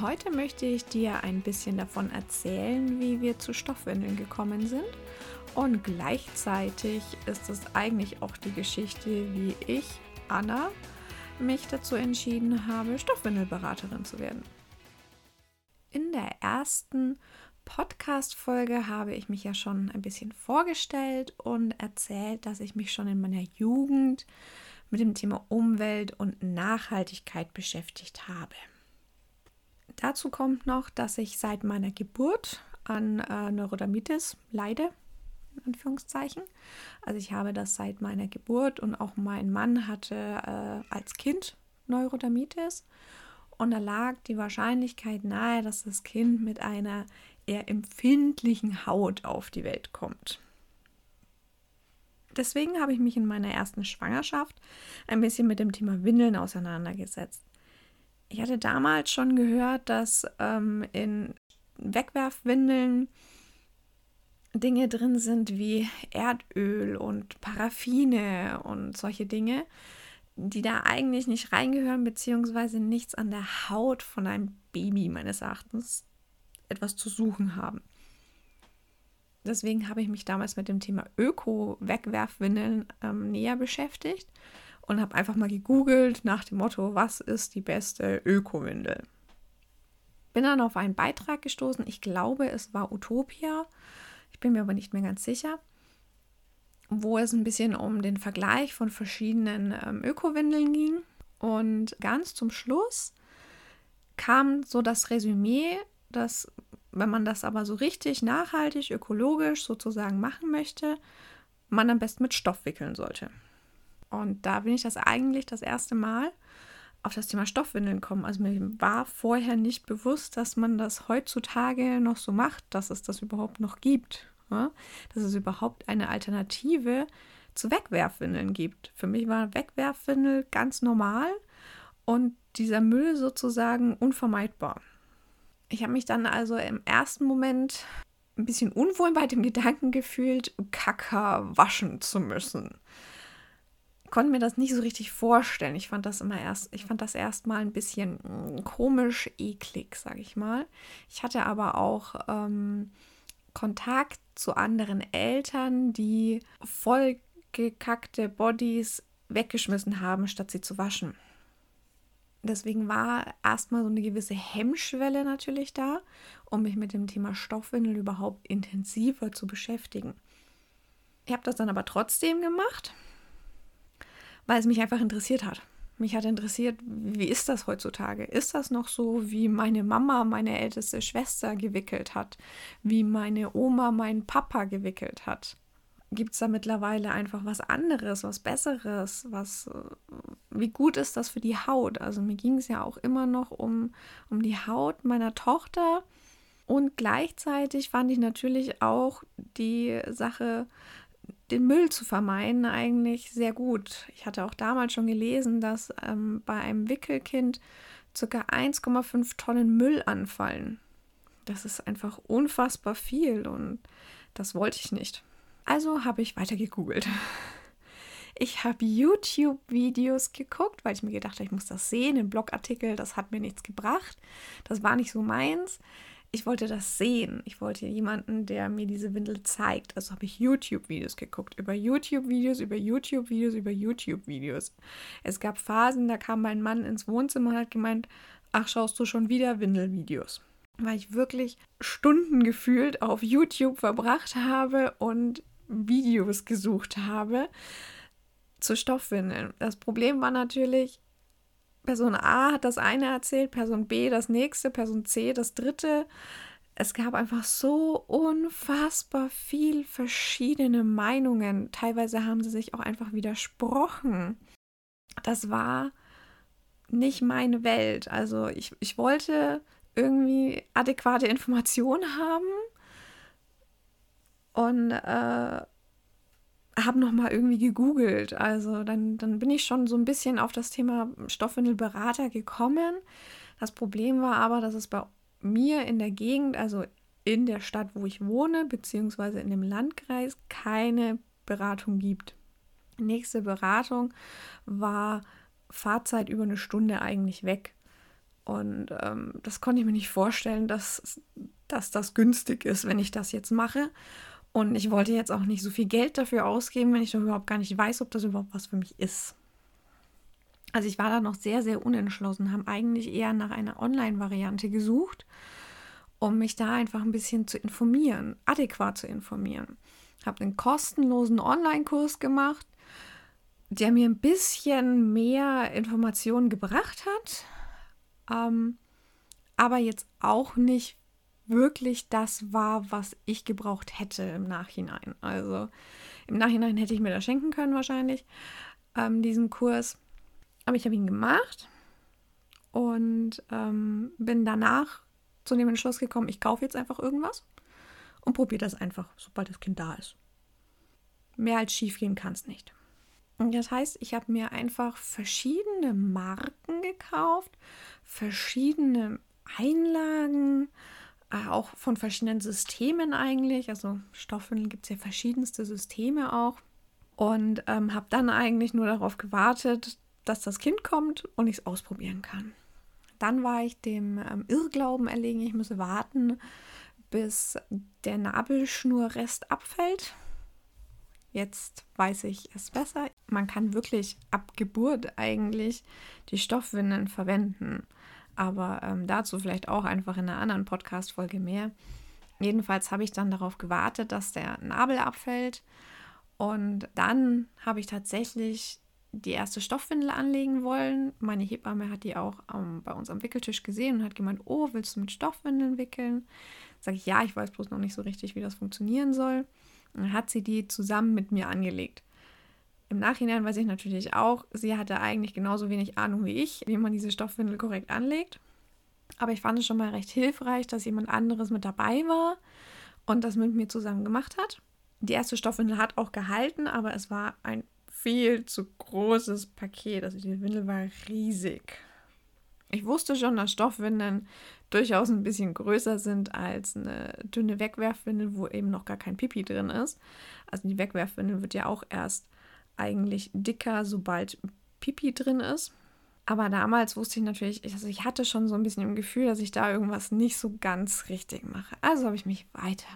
Heute möchte ich dir ein bisschen davon erzählen, wie wir zu Stoffwindeln gekommen sind. Und gleichzeitig ist es eigentlich auch die Geschichte, wie ich, Anna, mich dazu entschieden habe, Stoffwindelberaterin zu werden. In der ersten Podcast-Folge habe ich mich ja schon ein bisschen vorgestellt und erzählt, dass ich mich schon in meiner Jugend mit dem Thema Umwelt und Nachhaltigkeit beschäftigt habe. Dazu kommt noch, dass ich seit meiner Geburt an äh, Neurodermitis leide, in Anführungszeichen. Also ich habe das seit meiner Geburt und auch mein Mann hatte äh, als Kind Neurodermitis. Und da lag die Wahrscheinlichkeit nahe, dass das Kind mit einer eher empfindlichen Haut auf die Welt kommt. Deswegen habe ich mich in meiner ersten Schwangerschaft ein bisschen mit dem Thema Windeln auseinandergesetzt. Ich hatte damals schon gehört, dass ähm, in Wegwerfwindeln Dinge drin sind wie Erdöl und Paraffine und solche Dinge, die da eigentlich nicht reingehören, beziehungsweise nichts an der Haut von einem Baby meines Erachtens etwas zu suchen haben. Deswegen habe ich mich damals mit dem Thema Öko-Wegwerfwindeln ähm, näher beschäftigt und habe einfach mal gegoogelt nach dem Motto, was ist die beste Ökowindel? Bin dann auf einen Beitrag gestoßen, ich glaube, es war Utopia, ich bin mir aber nicht mehr ganz sicher, wo es ein bisschen um den Vergleich von verschiedenen ähm, Ökowindeln ging. Und ganz zum Schluss kam so das Resümee, dass wenn man das aber so richtig nachhaltig, ökologisch sozusagen machen möchte, man am besten mit Stoff wickeln sollte. Und da bin ich das eigentlich das erste Mal auf das Thema Stoffwindeln kommen. Also mir war vorher nicht bewusst, dass man das heutzutage noch so macht, dass es das überhaupt noch gibt. Ja? Dass es überhaupt eine Alternative zu Wegwerfwindeln gibt. Für mich war Wegwerfwindel ganz normal und dieser Müll sozusagen unvermeidbar. Ich habe mich dann also im ersten Moment ein bisschen unwohl bei dem Gedanken gefühlt, Kacker waschen zu müssen konnte mir das nicht so richtig vorstellen. Ich fand das immer erst, ich fand das erstmal ein bisschen mm, komisch, eklig, sage ich mal. Ich hatte aber auch ähm, Kontakt zu anderen Eltern, die vollgekackte Bodies weggeschmissen haben, statt sie zu waschen. Deswegen war erstmal so eine gewisse Hemmschwelle natürlich da, um mich mit dem Thema Stoffwindel überhaupt intensiver zu beschäftigen. Ich habe das dann aber trotzdem gemacht weil es mich einfach interessiert hat. Mich hat interessiert, wie ist das heutzutage? Ist das noch so, wie meine Mama meine älteste Schwester gewickelt hat? Wie meine Oma meinen Papa gewickelt hat? Gibt es da mittlerweile einfach was anderes, was Besseres? Was, wie gut ist das für die Haut? Also mir ging es ja auch immer noch um, um die Haut meiner Tochter. Und gleichzeitig fand ich natürlich auch die Sache den Müll zu vermeiden, eigentlich sehr gut. Ich hatte auch damals schon gelesen, dass ähm, bei einem Wickelkind ca. 1,5 Tonnen Müll anfallen. Das ist einfach unfassbar viel und das wollte ich nicht. Also habe ich weiter gegoogelt. Ich habe YouTube-Videos geguckt, weil ich mir gedacht habe, ich muss das sehen. Ein Blogartikel, das hat mir nichts gebracht. Das war nicht so meins ich wollte das sehen. Ich wollte jemanden, der mir diese Windel zeigt. Also habe ich YouTube-Videos geguckt. Über YouTube-Videos, über YouTube-Videos, über YouTube-Videos. Es gab Phasen, da kam mein Mann ins Wohnzimmer und hat gemeint, ach, schaust du schon wieder Windelvideos? Weil ich wirklich Stunden gefühlt auf YouTube verbracht habe und Videos gesucht habe zu Stoffwindeln. Das Problem war natürlich, Person A hat das eine erzählt, Person B das nächste, Person C das dritte. Es gab einfach so unfassbar viel verschiedene Meinungen. Teilweise haben sie sich auch einfach widersprochen. Das war nicht meine Welt. Also ich, ich wollte irgendwie adäquate Informationen haben und äh, habe nochmal irgendwie gegoogelt. Also dann, dann bin ich schon so ein bisschen auf das Thema Stoffwindelberater gekommen. Das Problem war aber, dass es bei mir in der Gegend, also in der Stadt, wo ich wohne, beziehungsweise in dem Landkreis, keine Beratung gibt. Nächste Beratung war Fahrzeit über eine Stunde eigentlich weg. Und ähm, das konnte ich mir nicht vorstellen, dass, dass das günstig ist, wenn ich das jetzt mache. Und ich wollte jetzt auch nicht so viel Geld dafür ausgeben, wenn ich doch überhaupt gar nicht weiß, ob das überhaupt was für mich ist. Also ich war da noch sehr, sehr unentschlossen, habe eigentlich eher nach einer Online-Variante gesucht, um mich da einfach ein bisschen zu informieren, adäquat zu informieren. Habe einen kostenlosen Online-Kurs gemacht, der mir ein bisschen mehr Informationen gebracht hat, ähm, aber jetzt auch nicht wirklich das war, was ich gebraucht hätte im Nachhinein. Also im Nachhinein hätte ich mir das schenken können wahrscheinlich, ähm, diesen Kurs. Aber ich habe ihn gemacht und ähm, bin danach zu dem Entschluss gekommen, ich kaufe jetzt einfach irgendwas und probiere das einfach, sobald das Kind da ist. Mehr als schief gehen kann es nicht. Und das heißt, ich habe mir einfach verschiedene Marken gekauft, verschiedene Einlagen, auch von verschiedenen Systemen eigentlich. Also Stoffwindeln gibt es ja verschiedenste Systeme auch. Und ähm, habe dann eigentlich nur darauf gewartet, dass das Kind kommt und ich es ausprobieren kann. Dann war ich dem ähm, Irrglauben erlegen, ich müsse warten, bis der Nabelschnurrest abfällt. Jetzt weiß ich es besser. Man kann wirklich ab Geburt eigentlich die Stoffwindeln verwenden. Aber ähm, dazu vielleicht auch einfach in einer anderen Podcast-Folge mehr. Jedenfalls habe ich dann darauf gewartet, dass der Nabel abfällt. Und dann habe ich tatsächlich die erste Stoffwindel anlegen wollen. Meine Hebamme hat die auch ähm, bei uns am Wickeltisch gesehen und hat gemeint, oh, willst du mit Stoffwindeln wickeln? Sage ich, ja, ich weiß bloß noch nicht so richtig, wie das funktionieren soll. Und dann hat sie die zusammen mit mir angelegt. Im Nachhinein weiß ich natürlich auch, sie hatte eigentlich genauso wenig Ahnung wie ich, wie man diese Stoffwindel korrekt anlegt. Aber ich fand es schon mal recht hilfreich, dass jemand anderes mit dabei war und das mit mir zusammen gemacht hat. Die erste Stoffwindel hat auch gehalten, aber es war ein viel zu großes Paket. Also die Windel war riesig. Ich wusste schon, dass Stoffwindeln durchaus ein bisschen größer sind als eine dünne Wegwerfwindel, wo eben noch gar kein Pipi drin ist. Also die Wegwerfwindel wird ja auch erst eigentlich dicker, sobald Pipi drin ist. Aber damals wusste ich natürlich, also ich hatte schon so ein bisschen im Gefühl, dass ich da irgendwas nicht so ganz richtig mache. Also habe ich mich weiter.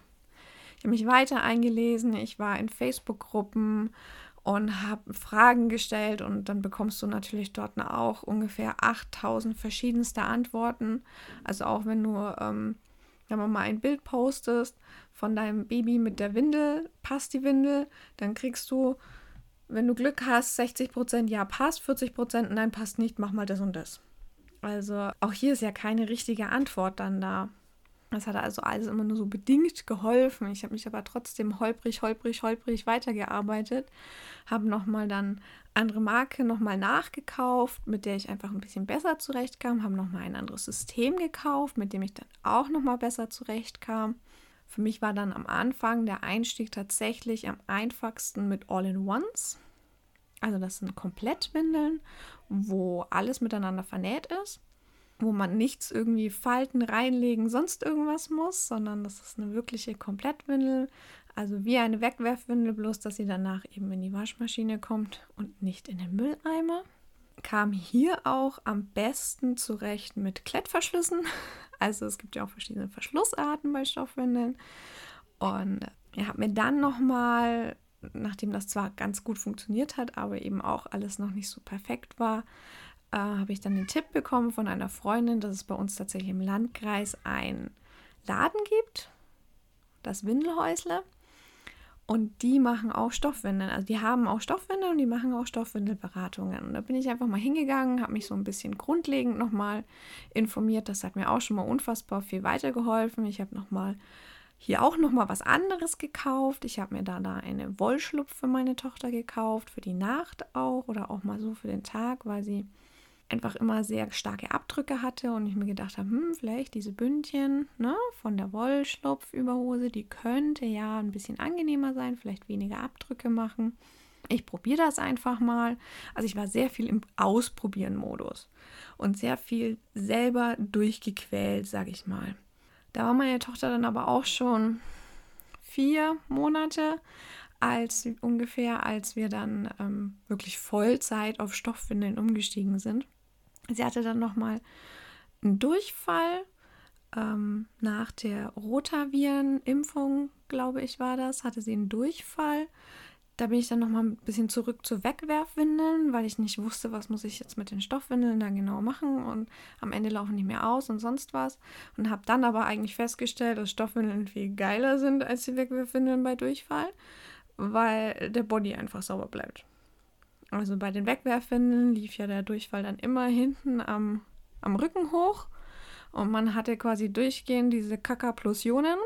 Ich habe mich weiter eingelesen. Ich war in Facebook-Gruppen und habe Fragen gestellt und dann bekommst du natürlich dort auch ungefähr 8000 verschiedenste Antworten. Also auch wenn du, ähm, wenn man mal ein Bild postest von deinem Baby mit der Windel, passt die Windel, dann kriegst du, wenn du Glück hast, 60% ja passt, 40% nein passt nicht, mach mal das und das. Also auch hier ist ja keine richtige Antwort dann da. Das hat also alles immer nur so bedingt geholfen. Ich habe mich aber trotzdem holprig, holprig, holprig weitergearbeitet. Habe nochmal dann andere Marke nochmal nachgekauft, mit der ich einfach ein bisschen besser zurechtkam. Habe nochmal ein anderes System gekauft, mit dem ich dann auch nochmal besser zurechtkam. Für mich war dann am Anfang der Einstieg tatsächlich am einfachsten mit All-in-Ones. Also das sind Komplettwindeln, wo alles miteinander vernäht ist wo man nichts irgendwie Falten reinlegen, sonst irgendwas muss, sondern das ist eine wirkliche Komplettwindel. Also wie eine Wegwerfwindel, bloß dass sie danach eben in die Waschmaschine kommt und nicht in den Mülleimer. Kam hier auch am besten zurecht mit Klettverschlüssen. Also es gibt ja auch verschiedene Verschlussarten bei Stoffwindeln. Und ich habe mir dann nochmal, nachdem das zwar ganz gut funktioniert hat, aber eben auch alles noch nicht so perfekt war, äh, habe ich dann den Tipp bekommen von einer Freundin, dass es bei uns tatsächlich im Landkreis ein Laden gibt, das Windelhäusle. Und die machen auch Stoffwindeln. Also die haben auch Stoffwindeln und die machen auch Stoffwindelberatungen. Und da bin ich einfach mal hingegangen, habe mich so ein bisschen grundlegend nochmal informiert. Das hat mir auch schon mal unfassbar viel weitergeholfen. Ich habe nochmal hier auch nochmal was anderes gekauft. Ich habe mir da, da eine Wollschlupf für meine Tochter gekauft, für die Nacht auch oder auch mal so für den Tag, weil sie einfach immer sehr starke Abdrücke hatte und ich mir gedacht habe, hm, vielleicht diese Bündchen ne, von der Wollschlupfüberhose, die könnte ja ein bisschen angenehmer sein, vielleicht weniger Abdrücke machen. Ich probiere das einfach mal. Also ich war sehr viel im Ausprobieren-Modus und sehr viel selber durchgequält, sage ich mal. Da war meine Tochter dann aber auch schon vier Monate als ungefähr, als wir dann ähm, wirklich Vollzeit auf Stoffwindeln umgestiegen sind. Sie hatte dann nochmal einen Durchfall ähm, nach der Rotavirenimpfung, glaube ich, war das, hatte sie einen Durchfall. Da bin ich dann nochmal ein bisschen zurück zu Wegwerfwindeln, weil ich nicht wusste, was muss ich jetzt mit den Stoffwindeln da genau machen und am Ende laufen die mehr aus und sonst was. Und habe dann aber eigentlich festgestellt, dass Stoffwindeln viel geiler sind als die Wegwerfwindeln bei Durchfall, weil der Body einfach sauber bleibt. Also bei den Wegwerfwindeln lief ja der Durchfall dann immer hinten am, am Rücken hoch und man hatte quasi durchgehend diese Kakaplosionen.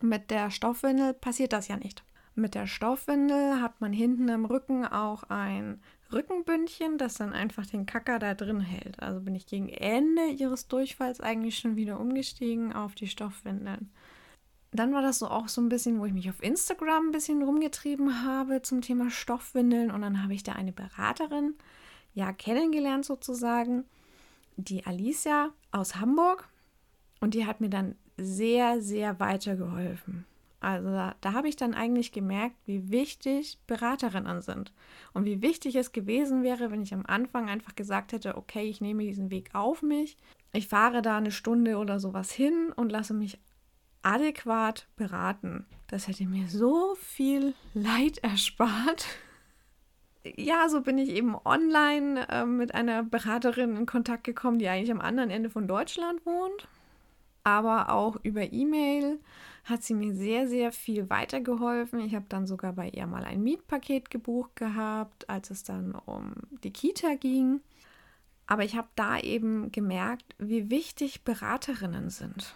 Mit der Stoffwindel passiert das ja nicht. Mit der Stoffwindel hat man hinten am Rücken auch ein Rückenbündchen, das dann einfach den Kacker da drin hält. Also bin ich gegen Ende ihres Durchfalls eigentlich schon wieder umgestiegen auf die Stoffwindeln dann war das so auch so ein bisschen, wo ich mich auf Instagram ein bisschen rumgetrieben habe zum Thema Stoffwindeln. Und dann habe ich da eine Beraterin ja kennengelernt sozusagen, die Alicia aus Hamburg. Und die hat mir dann sehr, sehr weitergeholfen. Also da, da habe ich dann eigentlich gemerkt, wie wichtig Beraterinnen sind und wie wichtig es gewesen wäre, wenn ich am Anfang einfach gesagt hätte, okay, ich nehme diesen Weg auf mich, ich fahre da eine Stunde oder sowas hin und lasse mich adäquat beraten. Das hätte mir so viel Leid erspart. Ja, so bin ich eben online äh, mit einer Beraterin in Kontakt gekommen, die eigentlich am anderen Ende von Deutschland wohnt. Aber auch über E-Mail hat sie mir sehr, sehr viel weitergeholfen. Ich habe dann sogar bei ihr mal ein Mietpaket gebucht gehabt, als es dann um die Kita ging. Aber ich habe da eben gemerkt, wie wichtig Beraterinnen sind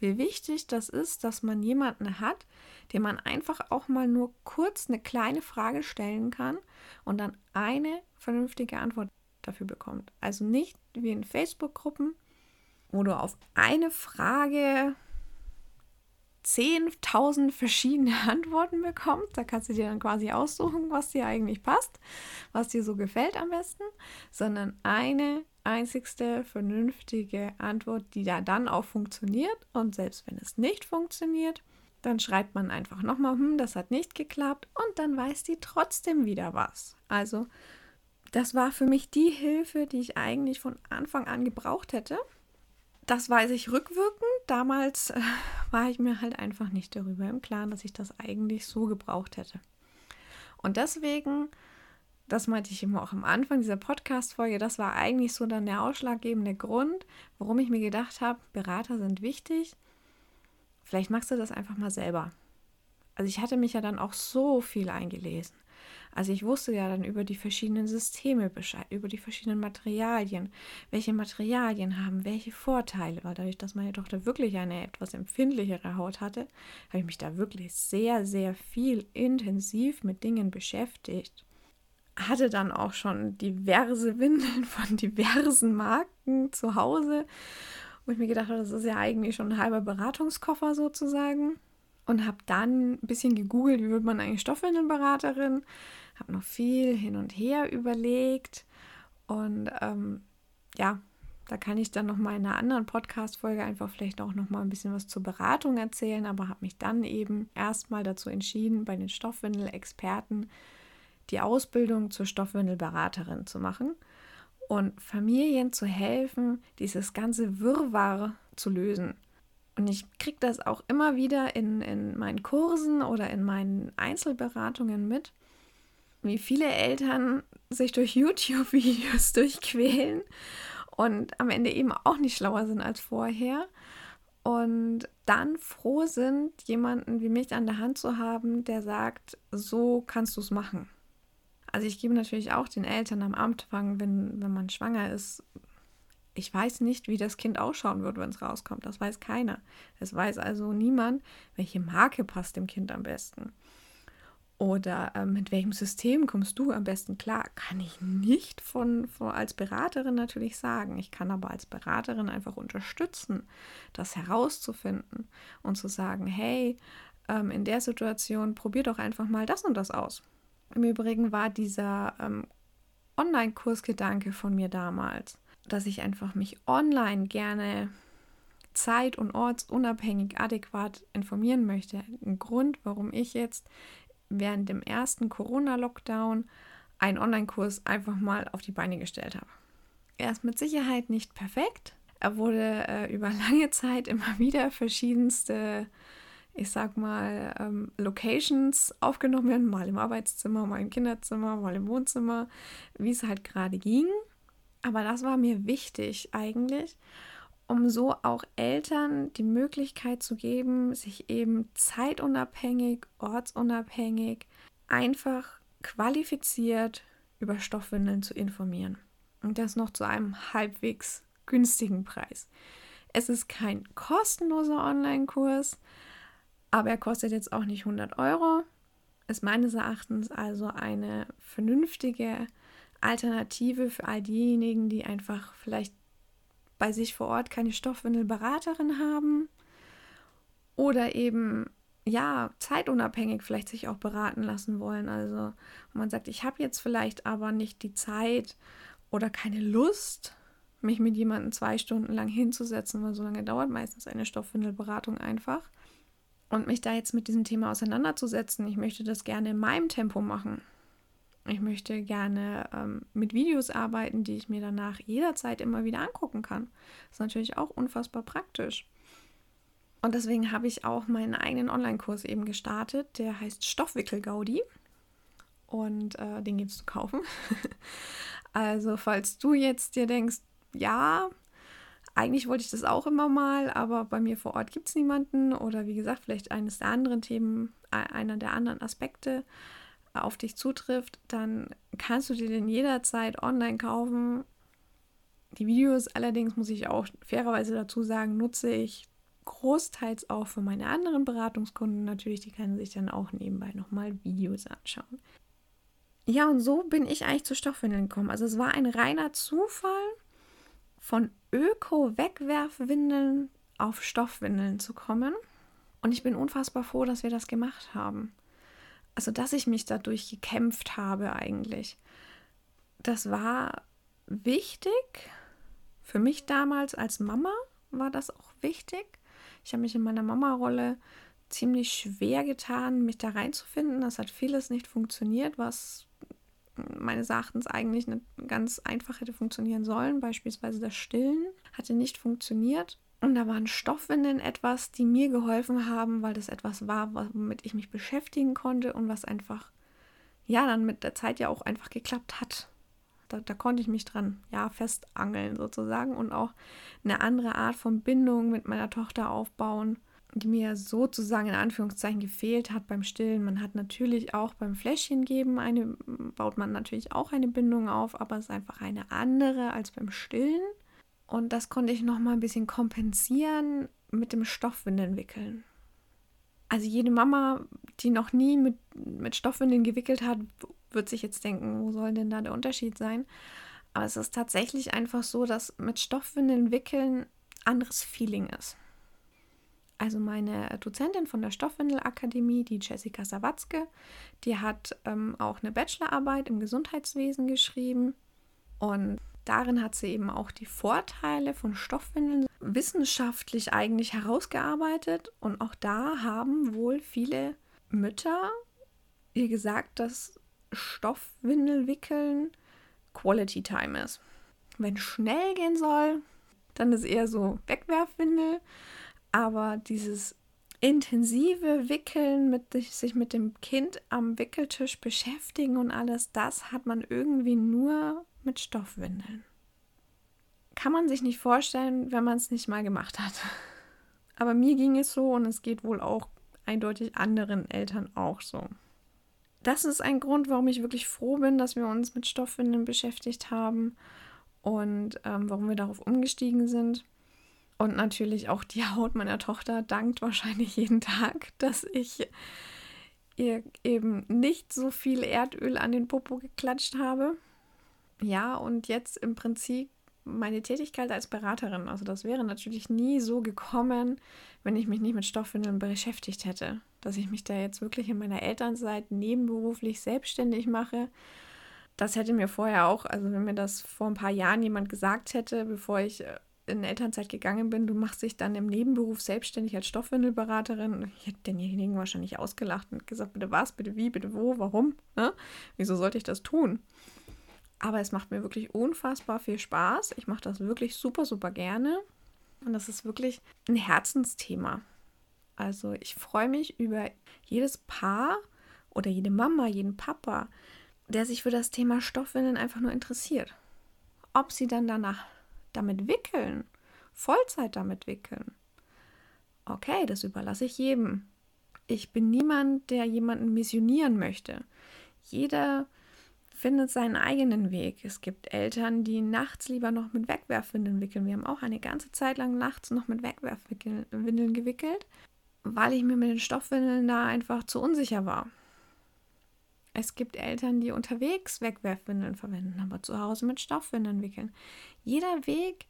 wie wichtig das ist, dass man jemanden hat, dem man einfach auch mal nur kurz eine kleine Frage stellen kann und dann eine vernünftige Antwort dafür bekommt. Also nicht wie in Facebook-Gruppen, wo du auf eine Frage 10.000 verschiedene Antworten bekommst. Da kannst du dir dann quasi aussuchen, was dir eigentlich passt, was dir so gefällt am besten, sondern eine einzigste vernünftige Antwort, die da dann auch funktioniert. Und selbst wenn es nicht funktioniert, dann schreibt man einfach nochmal, hm, das hat nicht geklappt und dann weiß die trotzdem wieder was. Also das war für mich die Hilfe, die ich eigentlich von Anfang an gebraucht hätte. Das weiß ich rückwirkend. Damals äh, war ich mir halt einfach nicht darüber im Klaren, dass ich das eigentlich so gebraucht hätte. Und deswegen das meinte ich immer auch am Anfang dieser Podcast-Folge, das war eigentlich so dann der ausschlaggebende Grund, warum ich mir gedacht habe, Berater sind wichtig. Vielleicht machst du das einfach mal selber. Also ich hatte mich ja dann auch so viel eingelesen. Also ich wusste ja dann über die verschiedenen Systeme Bescheid, über die verschiedenen Materialien, welche Materialien haben welche Vorteile, weil dadurch, dass meine Tochter wirklich eine etwas empfindlichere Haut hatte, habe ich mich da wirklich sehr, sehr viel intensiv mit Dingen beschäftigt hatte dann auch schon diverse Windeln von diversen Marken zu Hause, wo ich mir gedacht habe, das ist ja eigentlich schon ein halber Beratungskoffer sozusagen. Und habe dann ein bisschen gegoogelt, wie wird man eigentlich Stoffwindelberaterin. Habe noch viel hin und her überlegt. Und ähm, ja, da kann ich dann noch mal in einer anderen Podcast-Folge einfach vielleicht auch noch mal ein bisschen was zur Beratung erzählen, aber habe mich dann eben erstmal dazu entschieden, bei den Stoffwindel-Experten die Ausbildung zur Stoffwindelberaterin zu machen und Familien zu helfen, dieses ganze Wirrwarr zu lösen. Und ich kriege das auch immer wieder in, in meinen Kursen oder in meinen Einzelberatungen mit, wie viele Eltern sich durch YouTube-Videos durchquälen und am Ende eben auch nicht schlauer sind als vorher und dann froh sind, jemanden wie mich an der Hand zu haben, der sagt, so kannst du es machen. Also ich gebe natürlich auch den Eltern am Anfang, wenn, wenn man schwanger ist, ich weiß nicht, wie das Kind ausschauen wird, wenn es rauskommt. Das weiß keiner. Es weiß also niemand, welche Marke passt dem Kind am besten. Oder äh, mit welchem System kommst du am besten klar? Kann ich nicht von, von, als Beraterin natürlich sagen. Ich kann aber als Beraterin einfach unterstützen, das herauszufinden und zu sagen, hey, ähm, in der Situation probier doch einfach mal das und das aus. Im Übrigen war dieser ähm, Online-Kursgedanke von mir damals, dass ich einfach mich online gerne zeit- und ortsunabhängig adäquat informieren möchte. Ein Grund, warum ich jetzt während dem ersten Corona-Lockdown einen Online-Kurs einfach mal auf die Beine gestellt habe. Er ist mit Sicherheit nicht perfekt. Er wurde äh, über lange Zeit immer wieder verschiedenste, ich sag mal, ähm, Locations aufgenommen, mal im Arbeitszimmer, mal im Kinderzimmer, mal im Wohnzimmer, wie es halt gerade ging. Aber das war mir wichtig eigentlich, um so auch Eltern die Möglichkeit zu geben, sich eben zeitunabhängig, ortsunabhängig, einfach qualifiziert über Stoffwindeln zu informieren. Und das noch zu einem halbwegs günstigen Preis. Es ist kein kostenloser Online-Kurs, aber er kostet jetzt auch nicht 100 Euro. Ist meines Erachtens also eine vernünftige Alternative für all diejenigen, die einfach vielleicht bei sich vor Ort keine Stoffwindelberaterin haben oder eben ja zeitunabhängig vielleicht sich auch beraten lassen wollen. Also man sagt, ich habe jetzt vielleicht aber nicht die Zeit oder keine Lust, mich mit jemandem zwei Stunden lang hinzusetzen, weil so lange dauert meistens eine Stoffwindelberatung einfach. Und mich da jetzt mit diesem Thema auseinanderzusetzen, ich möchte das gerne in meinem Tempo machen. Ich möchte gerne ähm, mit Videos arbeiten, die ich mir danach jederzeit immer wieder angucken kann. Das ist natürlich auch unfassbar praktisch. Und deswegen habe ich auch meinen eigenen Online-Kurs eben gestartet. Der heißt Stoffwickel-Gaudi. Und äh, den gibt es zu kaufen. also, falls du jetzt dir denkst, ja, eigentlich wollte ich das auch immer mal, aber bei mir vor Ort gibt es niemanden. Oder wie gesagt, vielleicht eines der anderen Themen, einer der anderen Aspekte auf dich zutrifft, dann kannst du dir den jederzeit online kaufen. Die Videos allerdings, muss ich auch fairerweise dazu sagen, nutze ich großteils auch für meine anderen Beratungskunden. Natürlich, die können sich dann auch nebenbei nochmal Videos anschauen. Ja, und so bin ich eigentlich zu Stoffwindeln gekommen. Also es war ein reiner Zufall, von Öko-Wegwerfwindeln auf Stoffwindeln zu kommen. Und ich bin unfassbar froh, dass wir das gemacht haben also dass ich mich dadurch gekämpft habe eigentlich. Das war wichtig. Für mich damals als Mama war das auch wichtig. Ich habe mich in meiner Mama-Rolle ziemlich schwer getan, mich da reinzufinden. Das hat vieles nicht funktioniert, was meines Erachtens eigentlich nicht ganz einfach hätte funktionieren sollen. Beispielsweise das Stillen hatte nicht funktioniert. Und da waren Stoffwindeln etwas, die mir geholfen haben, weil das etwas war, womit ich mich beschäftigen konnte und was einfach, ja, dann mit der Zeit ja auch einfach geklappt hat. Da, da konnte ich mich dran, ja, festangeln sozusagen und auch eine andere Art von Bindung mit meiner Tochter aufbauen, die mir sozusagen in Anführungszeichen gefehlt hat beim Stillen. Man hat natürlich auch beim Fläschchen geben eine, baut man natürlich auch eine Bindung auf, aber es ist einfach eine andere als beim Stillen. Und das konnte ich noch mal ein bisschen kompensieren mit dem Stoffwindeln wickeln. Also jede Mama, die noch nie mit, mit Stoffwindeln gewickelt hat, wird sich jetzt denken, wo soll denn da der Unterschied sein? Aber es ist tatsächlich einfach so, dass mit Stoffwindeln wickeln anderes Feeling ist. Also meine Dozentin von der Stoffwindelakademie, die Jessica Sawatzke, die hat ähm, auch eine Bachelorarbeit im Gesundheitswesen geschrieben und Darin hat sie eben auch die Vorteile von Stoffwindeln wissenschaftlich eigentlich herausgearbeitet. Und auch da haben wohl viele Mütter ihr gesagt, dass Stoffwindelwickeln Quality Time ist. Wenn schnell gehen soll, dann ist eher so Wegwerfwindel. Aber dieses intensive Wickeln, mit sich mit dem Kind am Wickeltisch beschäftigen und alles, das hat man irgendwie nur mit Stoffwindeln. Kann man sich nicht vorstellen, wenn man es nicht mal gemacht hat. Aber mir ging es so und es geht wohl auch eindeutig anderen Eltern auch so. Das ist ein Grund, warum ich wirklich froh bin, dass wir uns mit Stoffwindeln beschäftigt haben und ähm, warum wir darauf umgestiegen sind. Und natürlich auch die Haut meiner Tochter dankt wahrscheinlich jeden Tag, dass ich ihr eben nicht so viel Erdöl an den Popo geklatscht habe. Ja, und jetzt im Prinzip meine Tätigkeit als Beraterin. Also das wäre natürlich nie so gekommen, wenn ich mich nicht mit Stoffwindeln beschäftigt hätte. Dass ich mich da jetzt wirklich in meiner Elternzeit nebenberuflich selbstständig mache. Das hätte mir vorher auch, also wenn mir das vor ein paar Jahren jemand gesagt hätte, bevor ich äh, in Elternzeit gegangen bin, du machst dich dann im Nebenberuf selbstständig als Stoffwindelberaterin. Ich hätte denjenigen wahrscheinlich ausgelacht und gesagt, bitte was, bitte wie, bitte wo, warum? Ne? Wieso sollte ich das tun? Aber es macht mir wirklich unfassbar viel Spaß. Ich mache das wirklich super, super gerne. Und das ist wirklich ein Herzensthema. Also ich freue mich über jedes Paar oder jede Mama, jeden Papa, der sich für das Thema Stoffwindeln einfach nur interessiert. Ob sie dann danach damit wickeln, Vollzeit damit wickeln. Okay, das überlasse ich jedem. Ich bin niemand, der jemanden missionieren möchte. Jeder findet seinen eigenen Weg. Es gibt Eltern, die nachts lieber noch mit Wegwerfwindeln wickeln. Wir haben auch eine ganze Zeit lang nachts noch mit Wegwerfwindeln gewickelt, weil ich mir mit den Stoffwindeln da einfach zu unsicher war. Es gibt Eltern, die unterwegs Wegwerfwindeln verwenden, aber zu Hause mit Stoffwindeln wickeln. Jeder Weg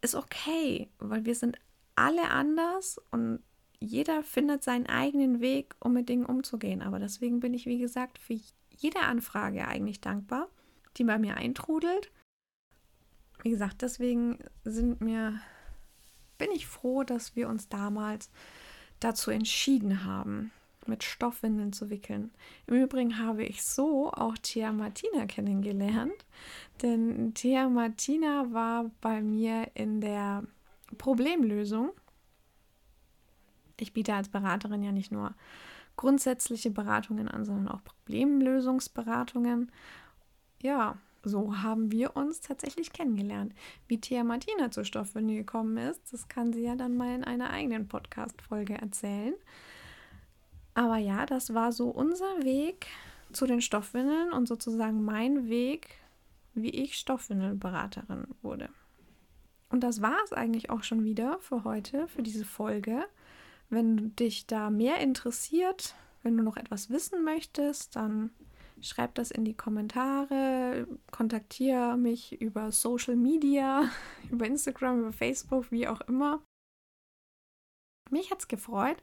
ist okay, weil wir sind alle anders und jeder findet seinen eigenen Weg, um mit Dingen umzugehen. Aber deswegen bin ich, wie gesagt, für jede Anfrage eigentlich dankbar, die bei mir eintrudelt. Wie gesagt, deswegen sind mir, bin ich froh, dass wir uns damals dazu entschieden haben, mit Stoffwindeln zu wickeln. Im Übrigen habe ich so auch Thea Martina kennengelernt, denn Thea Martina war bei mir in der Problemlösung. Ich biete als Beraterin ja nicht nur grundsätzliche Beratungen an, sondern auch Problemlösungsberatungen. Ja, so haben wir uns tatsächlich kennengelernt. Wie Thea Martina zur Stoffwindel gekommen ist, das kann sie ja dann mal in einer eigenen Podcast-Folge erzählen. Aber ja, das war so unser Weg zu den Stoffwindeln und sozusagen mein Weg, wie ich Stoffwindelberaterin wurde. Und das war es eigentlich auch schon wieder für heute, für diese Folge. Wenn dich da mehr interessiert, wenn du noch etwas wissen möchtest, dann schreib das in die Kommentare, kontaktiere mich über Social Media, über Instagram, über Facebook, wie auch immer. Mich hat es gefreut,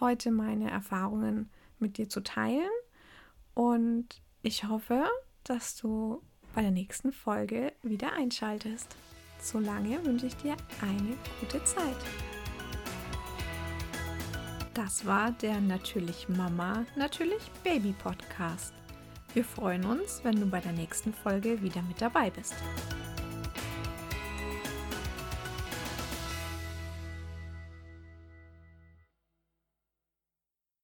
heute meine Erfahrungen mit dir zu teilen und ich hoffe, dass du bei der nächsten Folge wieder einschaltest. Solange wünsche ich dir eine gute Zeit. Das war der Natürlich Mama, Natürlich Baby Podcast. Wir freuen uns, wenn du bei der nächsten Folge wieder mit dabei bist.